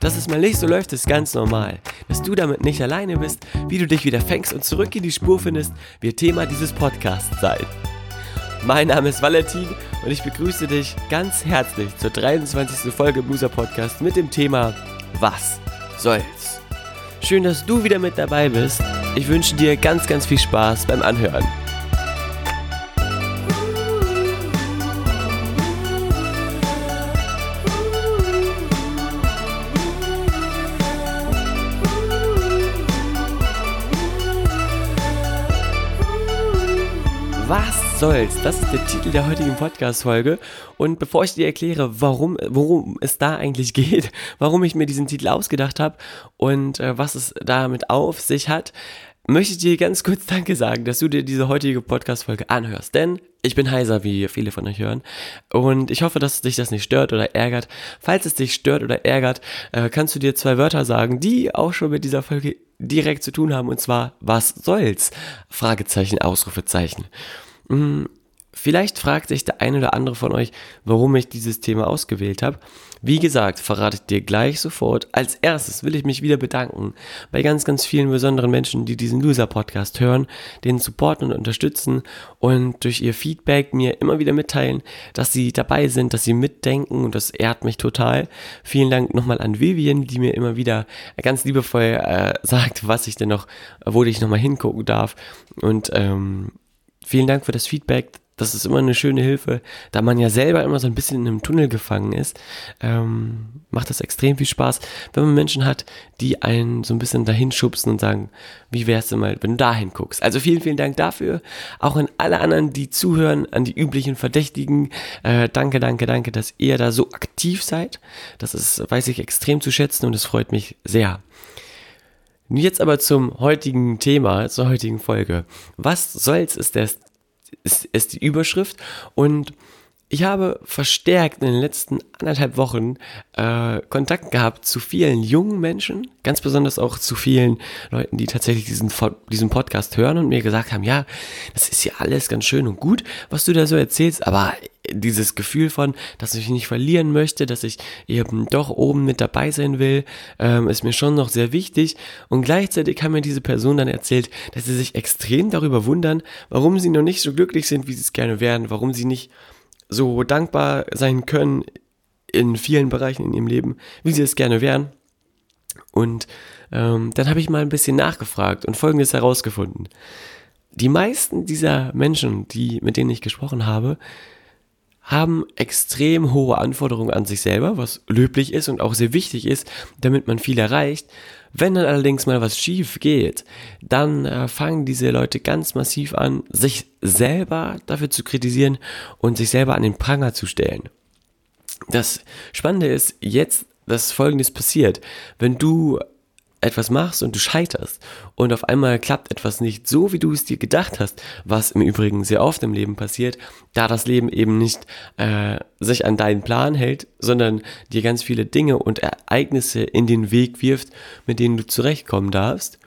Dass es mal nicht so läuft, ist ganz normal. Dass du damit nicht alleine bist, wie du dich wieder fängst und zurück in die Spur findest, wird Thema dieses Podcasts sein. Mein Name ist Valentin und ich begrüße dich ganz herzlich zur 23. Folge Blueser Podcast mit dem Thema Was soll's? Schön, dass du wieder mit dabei bist. Ich wünsche dir ganz, ganz viel Spaß beim Anhören. Was soll's? Das ist der Titel der heutigen Podcast-Folge. Und bevor ich dir erkläre, warum, worum es da eigentlich geht, warum ich mir diesen Titel ausgedacht habe und äh, was es damit auf sich hat, möchte ich dir ganz kurz Danke sagen, dass du dir diese heutige Podcast-Folge anhörst. Denn ich bin heiser, wie viele von euch hören. Und ich hoffe, dass dich das nicht stört oder ärgert. Falls es dich stört oder ärgert, äh, kannst du dir zwei Wörter sagen, die auch schon mit dieser Folge direkt zu tun haben. Und zwar, was soll's? Fragezeichen, Ausrufezeichen. Hm, vielleicht fragt sich der eine oder andere von euch, warum ich dieses Thema ausgewählt habe. Wie gesagt, verrate ich dir gleich sofort. Als erstes will ich mich wieder bedanken bei ganz, ganz vielen besonderen Menschen, die diesen Loser-Podcast hören, den supporten und unterstützen und durch ihr Feedback mir immer wieder mitteilen, dass sie dabei sind, dass sie mitdenken und das ehrt mich total. Vielen Dank nochmal an Vivian, die mir immer wieder ganz liebevoll äh, sagt, was ich denn noch, wo ich nochmal hingucken darf und ähm, Vielen Dank für das Feedback. Das ist immer eine schöne Hilfe, da man ja selber immer so ein bisschen in einem Tunnel gefangen ist. Ähm, macht das extrem viel Spaß, wenn man Menschen hat, die einen so ein bisschen dahin schubsen und sagen, wie wär's denn mal, wenn du dahin guckst. Also vielen, vielen Dank dafür. Auch an alle anderen, die zuhören, an die üblichen Verdächtigen. Äh, danke, danke, danke, dass ihr da so aktiv seid. Das ist, weiß ich, extrem zu schätzen und es freut mich sehr. Jetzt aber zum heutigen Thema, zur heutigen Folge. Was soll's ist, der, ist, ist die Überschrift. Und ich habe verstärkt in den letzten anderthalb Wochen äh, Kontakt gehabt zu vielen jungen Menschen, ganz besonders auch zu vielen Leuten, die tatsächlich diesen, diesen Podcast hören und mir gesagt haben, ja, das ist ja alles ganz schön und gut, was du da so erzählst, aber dieses Gefühl von, dass ich nicht verlieren möchte, dass ich eben doch oben mit dabei sein will, ähm, ist mir schon noch sehr wichtig. Und gleichzeitig haben mir diese Person dann erzählt, dass sie sich extrem darüber wundern, warum sie noch nicht so glücklich sind, wie sie es gerne wären, warum sie nicht so dankbar sein können in vielen Bereichen in ihrem Leben, wie sie es gerne wären. Und ähm, dann habe ich mal ein bisschen nachgefragt und Folgendes herausgefunden. Die meisten dieser Menschen, die, mit denen ich gesprochen habe, haben extrem hohe Anforderungen an sich selber, was löblich ist und auch sehr wichtig ist, damit man viel erreicht. Wenn dann allerdings mal was schief geht, dann äh, fangen diese Leute ganz massiv an, sich selber dafür zu kritisieren und sich selber an den Pranger zu stellen. Das Spannende ist jetzt, dass Folgendes passiert. Wenn du etwas machst und du scheiterst und auf einmal klappt etwas nicht so, wie du es dir gedacht hast, was im Übrigen sehr oft im Leben passiert, da das Leben eben nicht äh, sich an deinen Plan hält, sondern dir ganz viele Dinge und Ereignisse in den Weg wirft, mit denen du zurechtkommen darfst.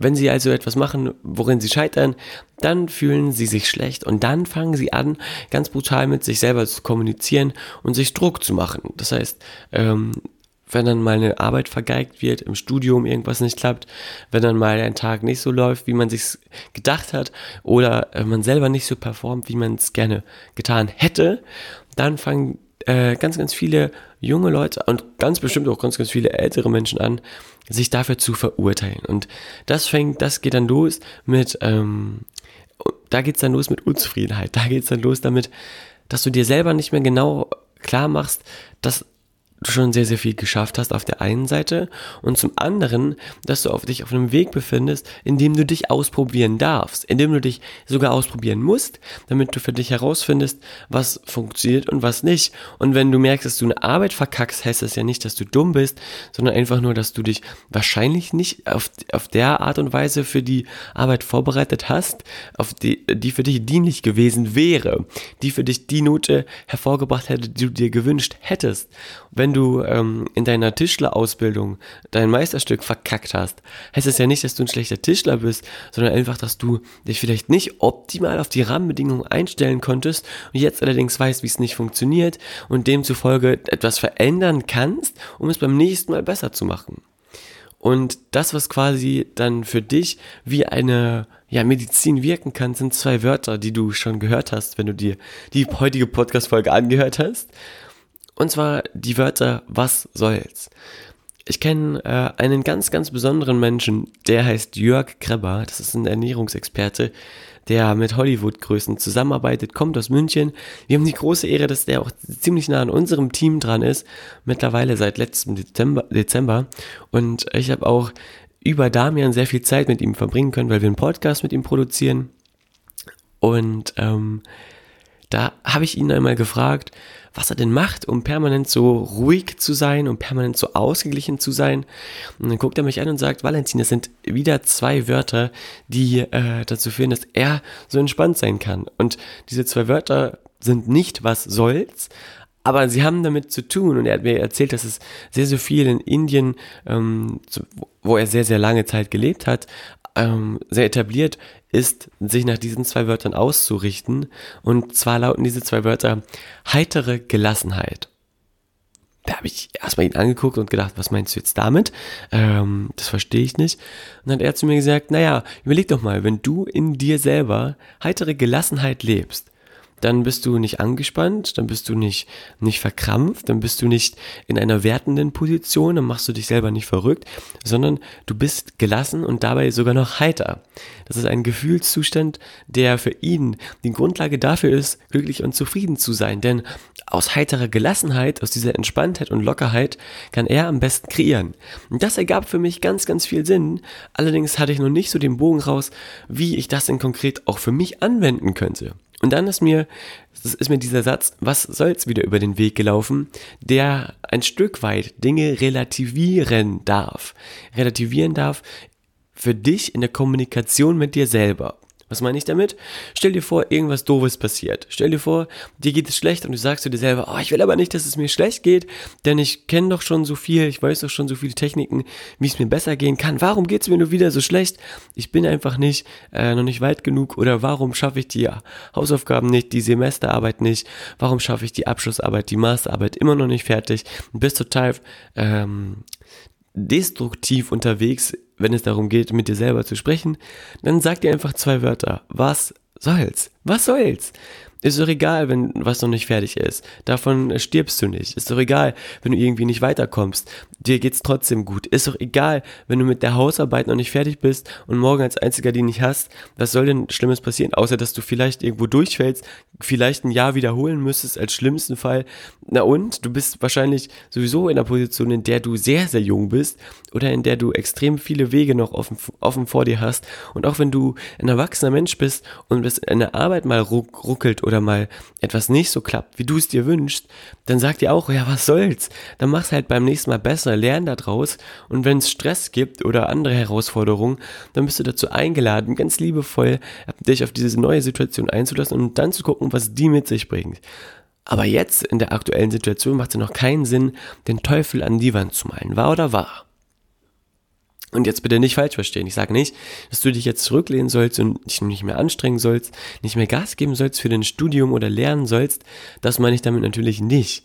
Wenn sie also etwas machen, worin sie scheitern, dann fühlen sie sich schlecht und dann fangen sie an, ganz brutal mit sich selber zu kommunizieren und sich Druck zu machen. Das heißt, ähm, wenn dann mal eine Arbeit vergeigt wird, im Studium irgendwas nicht klappt, wenn dann mal ein Tag nicht so läuft, wie man sich gedacht hat, oder äh, man selber nicht so performt, wie man es gerne getan hätte, dann fangen äh, ganz, ganz viele junge Leute und ganz bestimmt auch ganz, ganz viele ältere Menschen an, sich dafür zu verurteilen. Und das fängt, das geht dann los mit, ähm, da geht's dann los mit Unzufriedenheit, da geht's dann los damit, dass du dir selber nicht mehr genau klar machst, dass du schon sehr, sehr viel geschafft hast auf der einen Seite und zum anderen, dass du auf dich auf einem Weg befindest, in dem du dich ausprobieren darfst, in dem du dich sogar ausprobieren musst, damit du für dich herausfindest, was funktioniert und was nicht. Und wenn du merkst, dass du eine Arbeit verkackst, heißt das ja nicht, dass du dumm bist, sondern einfach nur, dass du dich wahrscheinlich nicht auf, auf der Art und Weise für die Arbeit vorbereitet hast, auf die, die für dich dienlich gewesen wäre, die für dich die Note hervorgebracht hätte, die du dir gewünscht hättest. Wenn du ähm, in deiner Tischlerausbildung dein Meisterstück verkackt hast, heißt das ja nicht, dass du ein schlechter Tischler bist, sondern einfach, dass du dich vielleicht nicht optimal auf die Rahmenbedingungen einstellen konntest und jetzt allerdings weißt, wie es nicht funktioniert und demzufolge etwas verändern kannst, um es beim nächsten Mal besser zu machen. Und das, was quasi dann für dich wie eine ja, Medizin wirken kann, sind zwei Wörter, die du schon gehört hast, wenn du dir die heutige Podcast-Folge angehört hast. Und zwar die Wörter was soll's. Ich kenne äh, einen ganz, ganz besonderen Menschen, der heißt Jörg Kreber. Das ist ein Ernährungsexperte, der mit Hollywood-Größen zusammenarbeitet, kommt aus München. Wir haben die große Ehre, dass der auch ziemlich nah an unserem Team dran ist, mittlerweile seit letztem Dezember. Dezember. Und ich habe auch über Damian sehr viel Zeit mit ihm verbringen können, weil wir einen Podcast mit ihm produzieren. Und ähm, da habe ich ihn einmal gefragt, was er denn macht, um permanent so ruhig zu sein, um permanent so ausgeglichen zu sein. Und dann guckt er mich an und sagt, Valentin, es sind wieder zwei Wörter, die äh, dazu führen, dass er so entspannt sein kann. Und diese zwei Wörter sind nicht was soll's, aber sie haben damit zu tun und er hat mir erzählt, dass es sehr, sehr viel in Indien, ähm, wo er sehr, sehr lange Zeit gelebt hat, ähm, sehr etabliert ist, sich nach diesen zwei Wörtern auszurichten. Und zwar lauten diese zwei Wörter heitere Gelassenheit. Da habe ich erstmal ihn angeguckt und gedacht, was meinst du jetzt damit? Ähm, das verstehe ich nicht. Und dann hat er zu mir gesagt, naja, überleg doch mal, wenn du in dir selber heitere Gelassenheit lebst, dann bist du nicht angespannt, dann bist du nicht, nicht verkrampft, dann bist du nicht in einer wertenden Position, dann machst du dich selber nicht verrückt, sondern du bist gelassen und dabei sogar noch heiter. Das ist ein Gefühlszustand, der für ihn die Grundlage dafür ist, glücklich und zufrieden zu sein. Denn aus heiterer Gelassenheit, aus dieser Entspanntheit und Lockerheit kann er am besten kreieren. Und das ergab für mich ganz, ganz viel Sinn. Allerdings hatte ich noch nicht so den Bogen raus, wie ich das denn konkret auch für mich anwenden könnte. Und dann ist mir, ist mir dieser Satz, was soll's wieder über den Weg gelaufen, der ein Stück weit Dinge relativieren darf. Relativieren darf für dich in der Kommunikation mit dir selber. Was meine ich damit? Stell dir vor, irgendwas Doofes passiert. Stell dir vor, dir geht es schlecht und du sagst zu dir selber, oh, ich will aber nicht, dass es mir schlecht geht, denn ich kenne doch schon so viel, ich weiß doch schon so viele Techniken, wie es mir besser gehen kann. Warum geht es mir nur wieder so schlecht? Ich bin einfach nicht, äh, noch nicht weit genug oder warum schaffe ich die Hausaufgaben nicht, die Semesterarbeit nicht? Warum schaffe ich die Abschlussarbeit, die Masterarbeit immer noch nicht fertig? Du bist total ähm, destruktiv unterwegs, wenn es darum geht, mit dir selber zu sprechen, dann sag dir einfach zwei Wörter. Was soll's? Was soll's? Ist doch egal, wenn was noch nicht fertig ist. Davon stirbst du nicht. Ist doch egal, wenn du irgendwie nicht weiterkommst. Dir geht's trotzdem gut. Ist doch egal, wenn du mit der Hausarbeit noch nicht fertig bist und morgen als einziger die nicht hast. Was soll denn Schlimmes passieren? Außer, dass du vielleicht irgendwo durchfällst, vielleicht ein Jahr wiederholen müsstest als schlimmsten Fall. Na und? Du bist wahrscheinlich sowieso in einer Position, in der du sehr, sehr jung bist oder in der du extrem viele Wege noch offen, offen vor dir hast. Und auch wenn du ein erwachsener Mensch bist und es in Arbeit mal ruckelt oder mal etwas nicht so klappt, wie du es dir wünschst, dann sag dir auch, ja, was soll's? Dann mach's halt beim nächsten Mal besser, lern da draus und wenn es Stress gibt oder andere Herausforderungen, dann bist du dazu eingeladen, ganz liebevoll dich auf diese neue Situation einzulassen und dann zu gucken, was die mit sich bringt. Aber jetzt in der aktuellen Situation macht es noch keinen Sinn, den Teufel an die Wand zu malen. Wahr oder wahr? Und jetzt bitte nicht falsch verstehen. Ich sage nicht, dass du dich jetzt zurücklehnen sollst und dich nicht mehr anstrengen sollst, nicht mehr Gas geben sollst für dein Studium oder lernen sollst. Das meine ich damit natürlich nicht.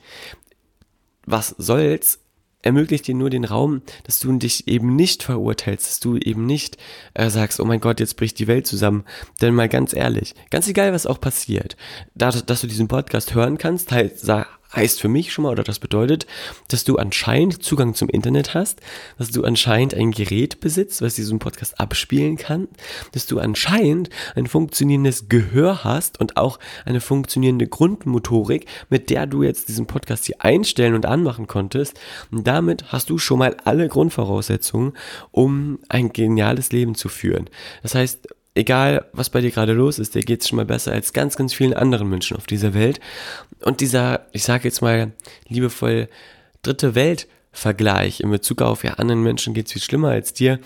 Was soll's ermöglicht dir nur den Raum, dass du dich eben nicht verurteilst, dass du eben nicht äh, sagst, oh mein Gott, jetzt bricht die Welt zusammen. Denn mal ganz ehrlich, ganz egal, was auch passiert, dadurch, dass du diesen Podcast hören kannst, halt, heißt für mich schon mal, oder das bedeutet, dass du anscheinend Zugang zum Internet hast, dass du anscheinend ein Gerät besitzt, was diesen Podcast abspielen kann, dass du anscheinend ein funktionierendes Gehör hast und auch eine funktionierende Grundmotorik, mit der du jetzt diesen Podcast hier einstellen und anmachen konntest. Und damit hast du schon mal alle Grundvoraussetzungen, um ein geniales Leben zu führen. Das heißt, egal was bei dir gerade los ist, dir geht es schon mal besser als ganz, ganz vielen anderen Menschen auf dieser Welt. Und dieser, ich sage jetzt mal liebevoll, dritte Welt Vergleich in Bezug auf, ja, anderen Menschen geht es viel schlimmer als dir,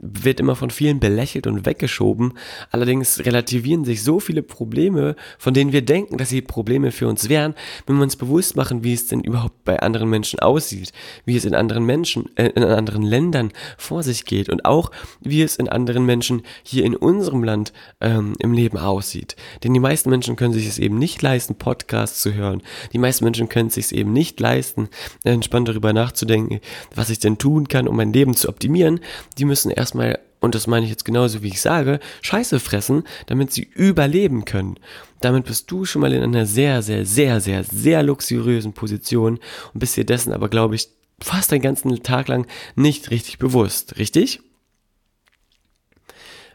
wird immer von vielen belächelt und weggeschoben. Allerdings relativieren sich so viele Probleme, von denen wir denken, dass sie Probleme für uns wären, wenn wir uns bewusst machen, wie es denn überhaupt bei anderen Menschen aussieht, wie es in anderen Menschen, äh, in anderen Ländern vor sich geht und auch wie es in anderen Menschen hier in unserem Land ähm, im Leben aussieht. Denn die meisten Menschen können sich es eben nicht leisten, Podcasts zu hören. Die meisten Menschen können es sich eben nicht leisten, entspannt darüber nachzudenken, was ich denn tun kann, um mein Leben zu optimieren. Die müssen erst erstmal, und das meine ich jetzt genauso wie ich sage, Scheiße fressen, damit sie überleben können. Damit bist du schon mal in einer sehr, sehr, sehr, sehr, sehr luxuriösen Position und bist dir dessen aber, glaube ich, fast den ganzen Tag lang nicht richtig bewusst, richtig?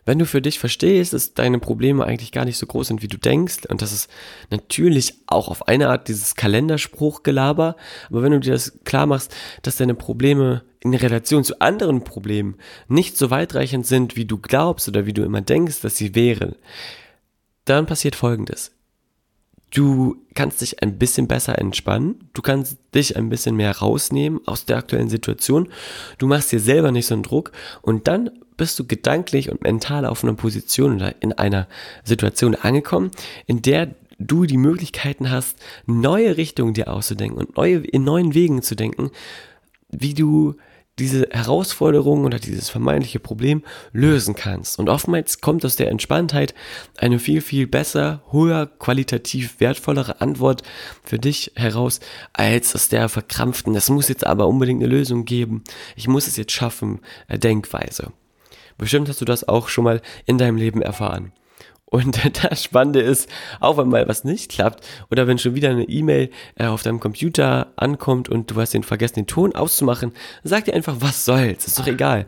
wenn du für dich verstehst, dass deine Probleme eigentlich gar nicht so groß sind, wie du denkst, und das ist natürlich auch auf eine Art dieses Kalenderspruchgelaber, aber wenn du dir das klar machst, dass deine Probleme in Relation zu anderen Problemen nicht so weitreichend sind, wie du glaubst oder wie du immer denkst, dass sie wären, dann passiert Folgendes. Du kannst dich ein bisschen besser entspannen, du kannst dich ein bisschen mehr rausnehmen aus der aktuellen Situation, du machst dir selber nicht so einen Druck. Und dann bist du gedanklich und mental auf einer Position oder in einer Situation angekommen, in der du die Möglichkeiten hast, neue Richtungen dir auszudenken und neue, in neuen Wegen zu denken, wie du diese Herausforderung oder dieses vermeintliche Problem lösen kannst. Und oftmals kommt aus der Entspanntheit eine viel, viel besser, höher, qualitativ wertvollere Antwort für dich heraus, als aus der verkrampften, es muss jetzt aber unbedingt eine Lösung geben, ich muss es jetzt schaffen, äh, Denkweise. Bestimmt hast du das auch schon mal in deinem Leben erfahren. Und das Spannende ist, auch wenn mal was nicht klappt oder wenn schon wieder eine E-Mail äh, auf deinem Computer ankommt und du hast den vergessen, den Ton auszumachen, sag dir einfach, was soll's, ist doch egal.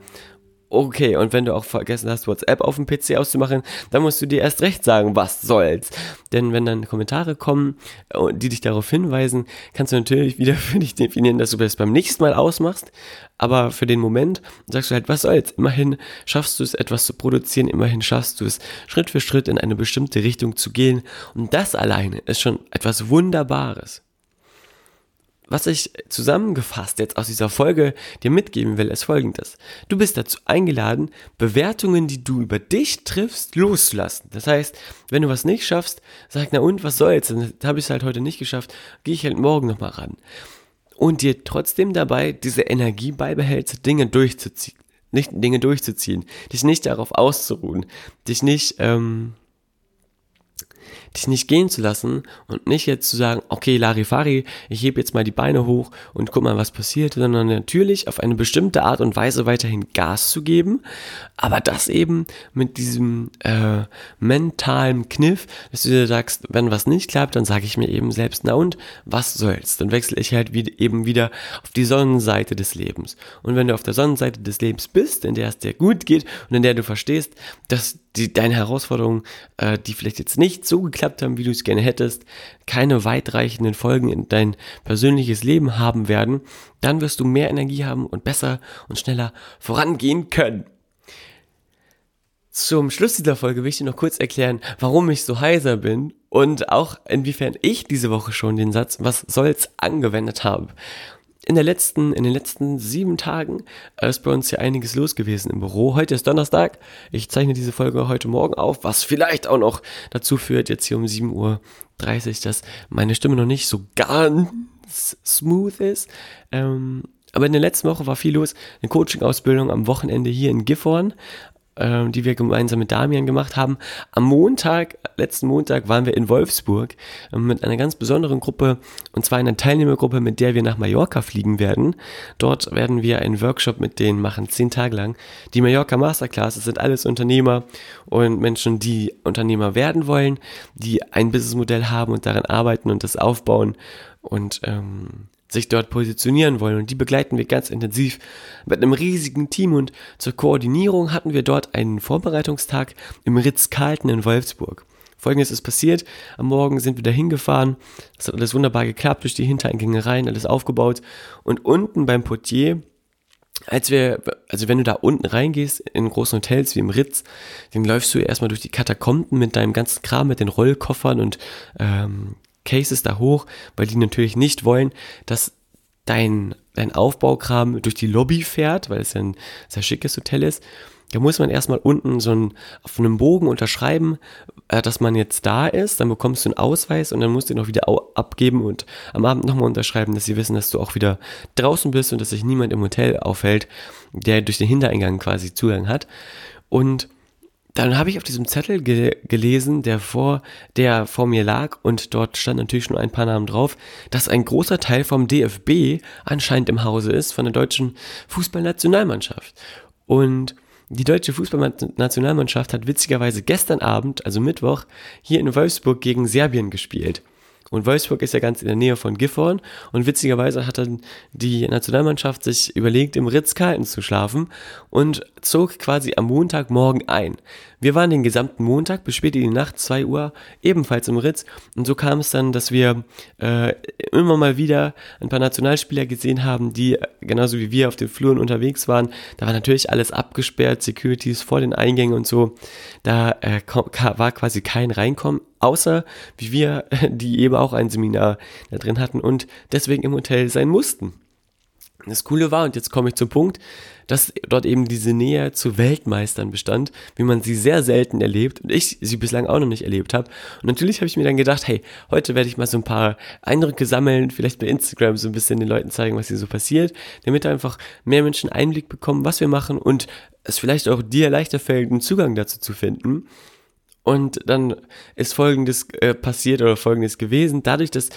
Okay, und wenn du auch vergessen hast, WhatsApp auf dem PC auszumachen, dann musst du dir erst recht sagen, was soll's. Denn wenn dann Kommentare kommen, äh, die dich darauf hinweisen, kannst du natürlich wieder für dich definieren, dass du das beim nächsten Mal ausmachst. Aber für den Moment sagst du halt, was soll's. Immerhin schaffst du es, etwas zu produzieren, immerhin schaffst du es, Schritt für Schritt in eine bestimmte Richtung zu gehen. Und das alleine ist schon etwas Wunderbares was ich zusammengefasst jetzt aus dieser Folge dir mitgeben will, ist folgendes. Du bist dazu eingeladen, Bewertungen, die du über dich triffst, loszulassen. Das heißt, wenn du was nicht schaffst, sag, na und, was soll's? Dann habe ich es halt heute nicht geschafft, gehe ich halt morgen nochmal ran. Und dir trotzdem dabei diese Energie beibehältst, Dinge durchzuziehen. Nicht Dinge durchzuziehen, dich nicht darauf auszuruhen, dich nicht, ähm, dich nicht gehen zu lassen und nicht jetzt zu sagen, okay, Larifari, ich hebe jetzt mal die Beine hoch und guck mal, was passiert, sondern natürlich auf eine bestimmte Art und Weise weiterhin Gas zu geben, aber das eben mit diesem äh, mentalen Kniff, dass du dir sagst, wenn was nicht klappt, dann sage ich mir eben selbst, na und, was soll's? Dann wechsle ich halt wie, eben wieder auf die Sonnenseite des Lebens. Und wenn du auf der Sonnenseite des Lebens bist, in der es dir gut geht und in der du verstehst, dass die, deine Herausforderungen, äh, die vielleicht jetzt nicht so geklappt haben, wie du es gerne hättest, keine weitreichenden Folgen in dein persönliches Leben haben werden, dann wirst du mehr Energie haben und besser und schneller vorangehen können. Zum Schluss dieser Folge will ich dir noch kurz erklären, warum ich so heiser bin und auch inwiefern ich diese Woche schon den Satz Was soll's angewendet habe in der letzten, in den letzten sieben Tagen ist bei uns ja einiges los gewesen im Büro. Heute ist Donnerstag. Ich zeichne diese Folge heute Morgen auf, was vielleicht auch noch dazu führt, jetzt hier um 7.30 Uhr, dass meine Stimme noch nicht so ganz smooth ist. Ähm, aber in der letzten Woche war viel los. Eine Coaching-Ausbildung am Wochenende hier in Gifhorn äh, die wir gemeinsam mit Damian gemacht haben. Am Montag, letzten Montag, waren wir in Wolfsburg äh, mit einer ganz besonderen Gruppe, und zwar einer Teilnehmergruppe, mit der wir nach Mallorca fliegen werden. Dort werden wir einen Workshop mit denen machen, zehn Tage lang. Die Mallorca Masterclasses sind alles Unternehmer und Menschen, die Unternehmer werden wollen, die ein Businessmodell haben und daran arbeiten und das aufbauen und ähm, sich dort positionieren wollen. Und die begleiten wir ganz intensiv mit einem riesigen Team. Und zur Koordinierung hatten wir dort einen Vorbereitungstag im Ritz-Carlton in Wolfsburg. Folgendes ist passiert. Am Morgen sind wir da hingefahren. Es hat alles wunderbar geklappt, durch die Hintereingänge rein, alles aufgebaut. Und unten beim Portier, als wir, also wenn du da unten reingehst, in großen Hotels wie im Ritz, dann läufst du erstmal durch die Katakomben mit deinem ganzen Kram, mit den Rollkoffern und ähm, Cases da hoch, weil die natürlich nicht wollen, dass dein, dein Aufbaukram durch die Lobby fährt, weil es ja ein sehr schickes Hotel ist. Da muss man erstmal unten so ein, auf einem Bogen unterschreiben, äh, dass man jetzt da ist, dann bekommst du einen Ausweis und dann musst du ihn auch wieder abgeben und am Abend nochmal unterschreiben, dass sie wissen, dass du auch wieder draußen bist und dass sich niemand im Hotel aufhält, der durch den Hintereingang quasi Zugang hat. Und dann habe ich auf diesem Zettel ge gelesen, der vor, der vor mir lag und dort stand natürlich schon ein paar Namen drauf, dass ein großer Teil vom DFB anscheinend im Hause ist, von der deutschen Fußballnationalmannschaft. Und die deutsche Fußballnationalmannschaft hat witzigerweise gestern Abend, also Mittwoch, hier in Wolfsburg gegen Serbien gespielt. Und Wolfsburg ist ja ganz in der Nähe von Gifhorn. Und witzigerweise hat dann die Nationalmannschaft sich überlegt, im Ritz-Carlton zu schlafen und zog quasi am Montagmorgen ein. Wir waren den gesamten Montag bis spät in die Nacht, 2 Uhr, ebenfalls im Ritz. Und so kam es dann, dass wir äh, immer mal wieder ein paar Nationalspieler gesehen haben, die genauso wie wir auf den Fluren unterwegs waren. Da war natürlich alles abgesperrt, Securities vor den Eingängen und so. Da äh, war quasi kein Reinkommen, außer wie wir, die eben auch ein Seminar da drin hatten und deswegen im Hotel sein mussten. Das Coole war, und jetzt komme ich zum Punkt, dass dort eben diese Nähe zu Weltmeistern bestand, wie man sie sehr selten erlebt und ich sie bislang auch noch nicht erlebt habe. Und natürlich habe ich mir dann gedacht, hey, heute werde ich mal so ein paar Eindrücke sammeln, vielleicht bei Instagram so ein bisschen den Leuten zeigen, was hier so passiert, damit einfach mehr Menschen Einblick bekommen, was wir machen und es vielleicht auch dir leichter fällt, einen Zugang dazu zu finden. Und dann ist Folgendes äh, passiert oder Folgendes gewesen. Dadurch, dass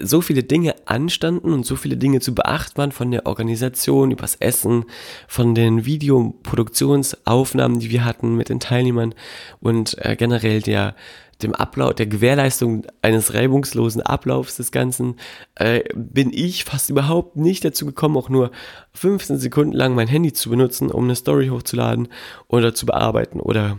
so viele Dinge anstanden und so viele Dinge zu beachten waren von der Organisation, übers Essen, von den Videoproduktionsaufnahmen, die wir hatten mit den Teilnehmern und äh, generell der dem Ablauf, der Gewährleistung eines reibungslosen Ablaufs des Ganzen, äh, bin ich fast überhaupt nicht dazu gekommen, auch nur 15 Sekunden lang mein Handy zu benutzen, um eine Story hochzuladen oder zu bearbeiten oder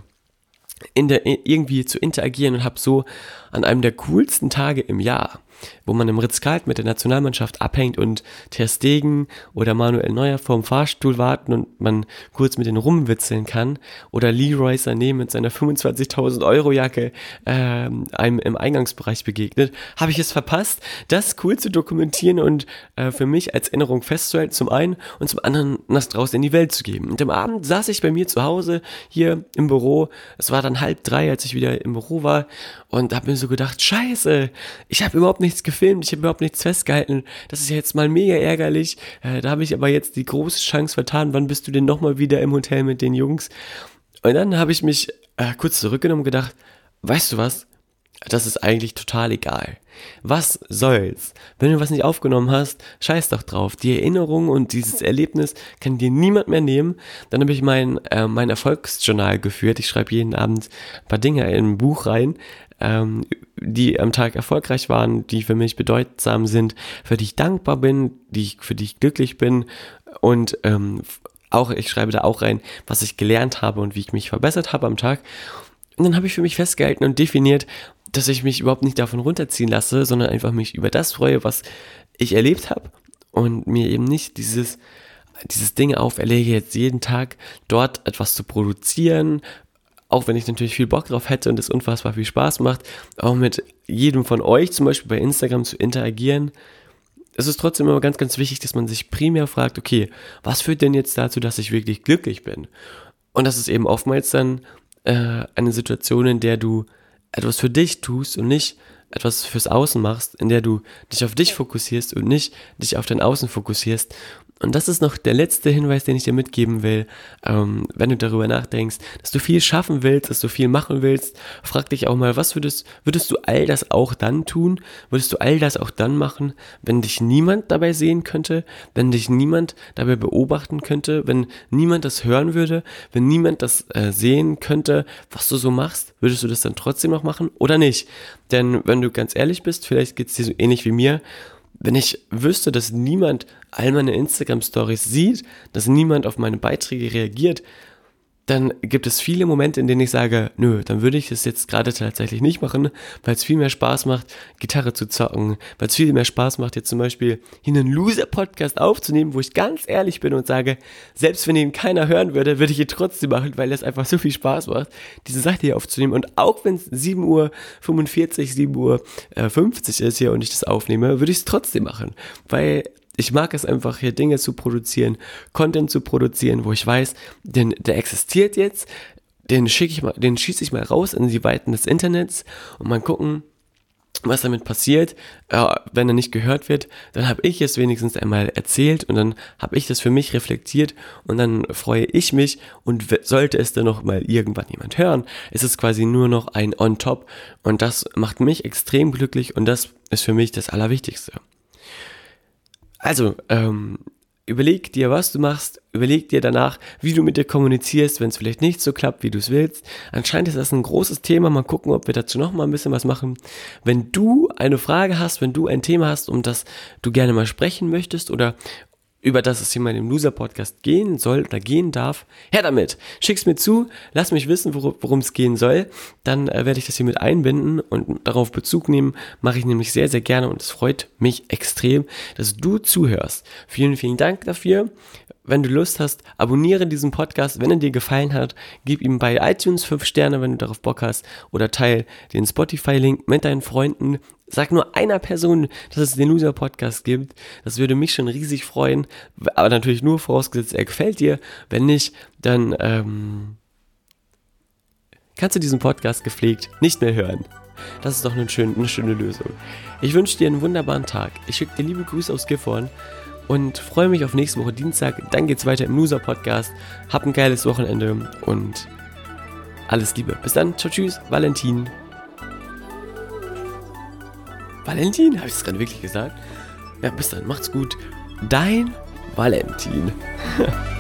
in der, irgendwie zu interagieren und habe so an einem der coolsten Tage im Jahr wo man im Ritz-Carlton mit der Nationalmannschaft abhängt und Ter Stegen oder Manuel Neuer vorm Fahrstuhl warten und man kurz mit denen rumwitzeln kann oder Leroy Sané mit seiner 25.000 Euro Jacke äh, einem im Eingangsbereich begegnet, habe ich es verpasst, das cool zu dokumentieren und äh, für mich als Erinnerung festzuhalten zum einen und zum anderen das draußen in die Welt zu geben. Und am Abend saß ich bei mir zu Hause hier im Büro, es war dann halb drei, als ich wieder im Büro war und habe mir so gedacht, scheiße, ich habe überhaupt nichts gefilmt, ich habe überhaupt nichts festgehalten. Das ist jetzt mal mega ärgerlich. Äh, da habe ich aber jetzt die große Chance vertan. Wann bist du denn nochmal wieder im Hotel mit den Jungs? Und dann habe ich mich äh, kurz zurückgenommen und gedacht, weißt du was? Das ist eigentlich total egal. Was soll's? Wenn du was nicht aufgenommen hast, scheiß doch drauf. Die Erinnerung und dieses Erlebnis kann dir niemand mehr nehmen. Dann habe ich mein, äh, mein Erfolgsjournal geführt. Ich schreibe jeden Abend ein paar Dinge in ein Buch rein, ähm, die am Tag erfolgreich waren, die für mich bedeutsam sind, für die ich dankbar bin, die ich, für die ich glücklich bin und ähm, auch, ich schreibe da auch rein, was ich gelernt habe und wie ich mich verbessert habe am Tag. Und dann habe ich für mich festgehalten und definiert, dass ich mich überhaupt nicht davon runterziehen lasse, sondern einfach mich über das freue, was ich erlebt habe und mir eben nicht dieses dieses Ding auferlege, jetzt jeden Tag dort etwas zu produzieren, auch wenn ich natürlich viel Bock drauf hätte und es unfassbar viel Spaß macht, auch mit jedem von euch zum Beispiel bei Instagram zu interagieren, es ist trotzdem immer ganz, ganz wichtig, dass man sich primär fragt, okay, was führt denn jetzt dazu, dass ich wirklich glücklich bin? Und das ist eben oftmals dann äh, eine Situation, in der du etwas für dich tust und nicht etwas fürs Außen machst, in der du dich auf dich fokussierst und nicht dich auf dein Außen fokussierst. Und das ist noch der letzte Hinweis, den ich dir mitgeben will, ähm, wenn du darüber nachdenkst, dass du viel schaffen willst, dass du viel machen willst, frag dich auch mal, was würdest, würdest du all das auch dann tun? Würdest du all das auch dann machen, wenn dich niemand dabei sehen könnte, wenn dich niemand dabei beobachten könnte, wenn niemand das hören würde, wenn niemand das äh, sehen könnte, was du so machst, würdest du das dann trotzdem noch machen oder nicht? Denn wenn du ganz ehrlich bist, vielleicht geht es dir so ähnlich wie mir, wenn ich wüsste, dass niemand all meine Instagram-Stories sieht, dass niemand auf meine Beiträge reagiert, dann gibt es viele Momente, in denen ich sage, nö, dann würde ich es jetzt gerade tatsächlich nicht machen, weil es viel mehr Spaß macht, Gitarre zu zocken, weil es viel mehr Spaß macht, jetzt zum Beispiel hier einen Loser-Podcast aufzunehmen, wo ich ganz ehrlich bin und sage, selbst wenn ihn keiner hören würde, würde ich ihn trotzdem machen, weil es einfach so viel Spaß macht, diese Sache hier aufzunehmen. Und auch wenn es 7 Uhr 45, 7 Uhr 50 ist hier und ich das aufnehme, würde ich es trotzdem machen, weil ich mag es einfach hier Dinge zu produzieren, Content zu produzieren, wo ich weiß, denn der existiert jetzt, den schicke ich mal, den schieße ich mal raus in die Weiten des Internets und mal gucken, was damit passiert, wenn er nicht gehört wird, dann habe ich es wenigstens einmal erzählt und dann habe ich das für mich reflektiert und dann freue ich mich. Und sollte es dann noch mal irgendwann jemand hören, ist es quasi nur noch ein on top. Und das macht mich extrem glücklich und das ist für mich das Allerwichtigste. Also, ähm, überleg dir, was du machst, überleg dir danach, wie du mit dir kommunizierst, wenn es vielleicht nicht so klappt, wie du es willst. Anscheinend ist das ein großes Thema. Mal gucken, ob wir dazu noch mal ein bisschen was machen. Wenn du eine Frage hast, wenn du ein Thema hast, um das du gerne mal sprechen möchtest oder über das es hier mal im Loser-Podcast gehen soll oder gehen darf, her damit. Schick's mir zu, lass mich wissen, worum es gehen soll. Dann äh, werde ich das hier mit einbinden und darauf Bezug nehmen. Mache ich nämlich sehr, sehr gerne und es freut mich extrem, dass du zuhörst. Vielen, vielen Dank dafür. Wenn du Lust hast, abonniere diesen Podcast. Wenn er dir gefallen hat, gib ihm bei iTunes 5 Sterne, wenn du darauf Bock hast. Oder teile den Spotify-Link mit deinen Freunden. Sag nur einer Person, dass es den Loser Podcast gibt. Das würde mich schon riesig freuen. Aber natürlich nur vorausgesetzt, er gefällt dir. Wenn nicht, dann ähm, kannst du diesen Podcast gepflegt nicht mehr hören. Das ist doch eine schöne, eine schöne Lösung. Ich wünsche dir einen wunderbaren Tag. Ich schicke dir liebe Grüße aus Gifhorn und freue mich auf nächste Woche Dienstag. Dann geht's weiter im Loser Podcast. Hab ein geiles Wochenende und alles Liebe. Bis dann. Ciao, tschüss. Valentin. Valentin? Habe ich das gerade wirklich gesagt? Ja, bis dann. Macht's gut. Dein Valentin.